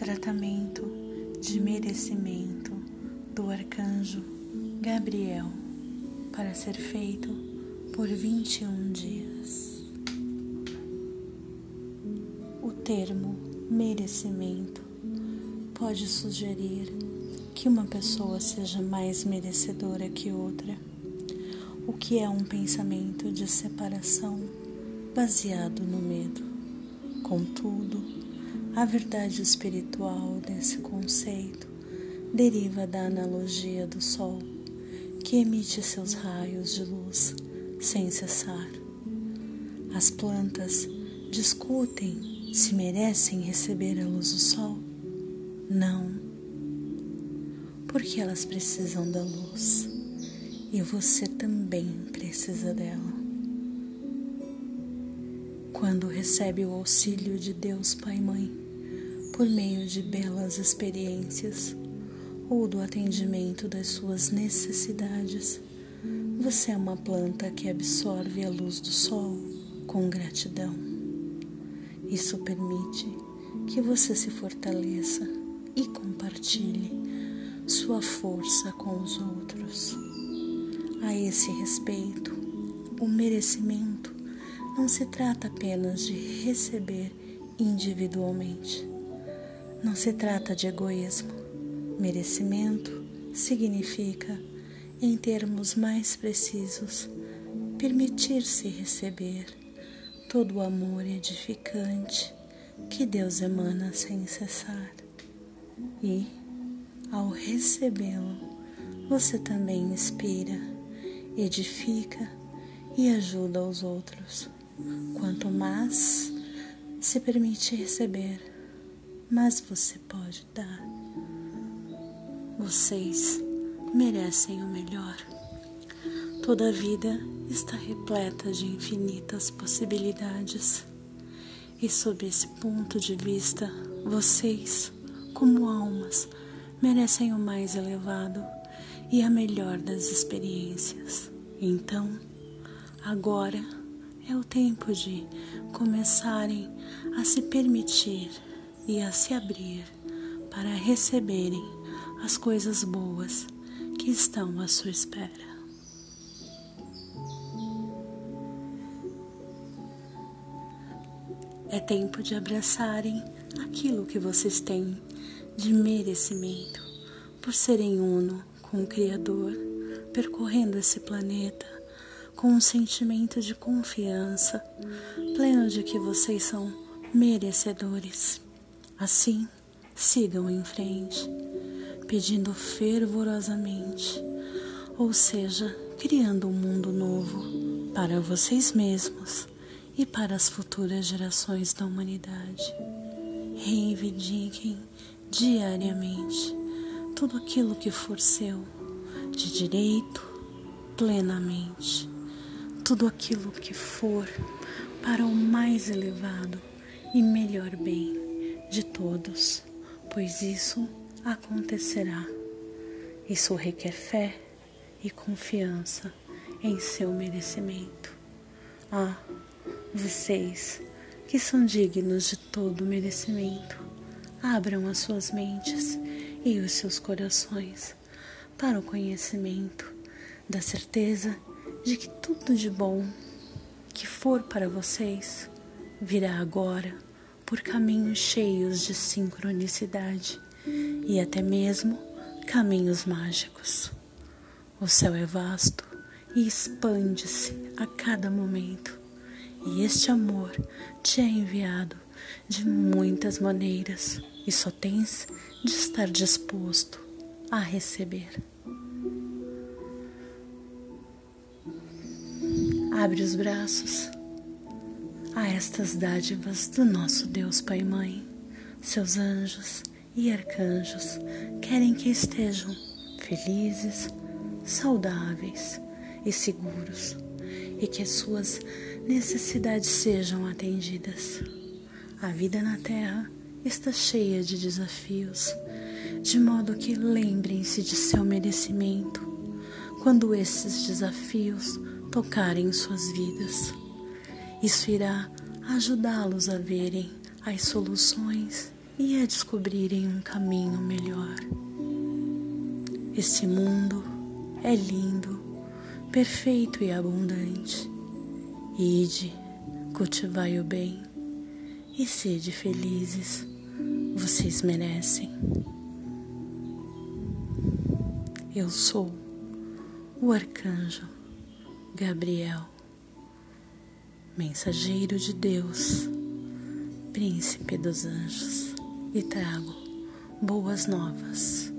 Tratamento de merecimento do arcanjo Gabriel para ser feito por 21 dias. O termo merecimento pode sugerir que uma pessoa seja mais merecedora que outra, o que é um pensamento de separação baseado no medo. Contudo, a verdade espiritual desse conceito deriva da analogia do Sol, que emite seus raios de luz sem cessar. As plantas discutem se merecem receber a luz do Sol? Não, porque elas precisam da luz e você também precisa dela. Quando recebe o auxílio de Deus Pai e Mãe, por meio de belas experiências ou do atendimento das suas necessidades, você é uma planta que absorve a luz do sol com gratidão. Isso permite que você se fortaleça e compartilhe sua força com os outros. A esse respeito, o merecimento não se trata apenas de receber individualmente. Não se trata de egoísmo. Merecimento significa, em termos mais precisos, permitir-se receber todo o amor edificante que Deus emana sem cessar. E, ao recebê-lo, você também inspira, edifica e ajuda os outros. Quanto mais se permite receber, mas você pode dar. Vocês merecem o melhor. Toda a vida está repleta de infinitas possibilidades. E sob esse ponto de vista, vocês, como almas, merecem o mais elevado e a melhor das experiências. Então, agora é o tempo de começarem a se permitir e a se abrir para receberem as coisas boas que estão à sua espera. É tempo de abraçarem aquilo que vocês têm de merecimento por serem uno com o Criador, percorrendo esse planeta com um sentimento de confiança, pleno de que vocês são merecedores. Assim, sigam em frente, pedindo fervorosamente, ou seja, criando um mundo novo para vocês mesmos e para as futuras gerações da humanidade. Reivindiquem diariamente tudo aquilo que for seu, de direito, plenamente, tudo aquilo que for para o mais elevado e melhor bem de todos, pois isso acontecerá. Isso requer fé e confiança em seu merecimento. Ah, vocês que são dignos de todo merecimento, abram as suas mentes e os seus corações para o conhecimento da certeza de que tudo de bom que for para vocês virá agora por caminhos cheios de sincronicidade e até mesmo caminhos mágicos. O céu é vasto e expande-se a cada momento, e este amor te é enviado de muitas maneiras e só tens de estar disposto a receber. Abre os braços a estas dádivas do nosso Deus Pai e Mãe. Seus anjos e arcanjos querem que estejam felizes, saudáveis e seguros e que as suas necessidades sejam atendidas. A vida na Terra está cheia de desafios, de modo que lembrem-se de seu merecimento quando esses desafios tocarem suas vidas. Isso irá ajudá-los a verem as soluções e a descobrirem um caminho melhor. Este mundo é lindo, perfeito e abundante. Ide, cultivai o bem e sede felizes. Vocês merecem. Eu sou o arcanjo Gabriel, mensageiro de Deus, príncipe dos anjos, e trago boas novas.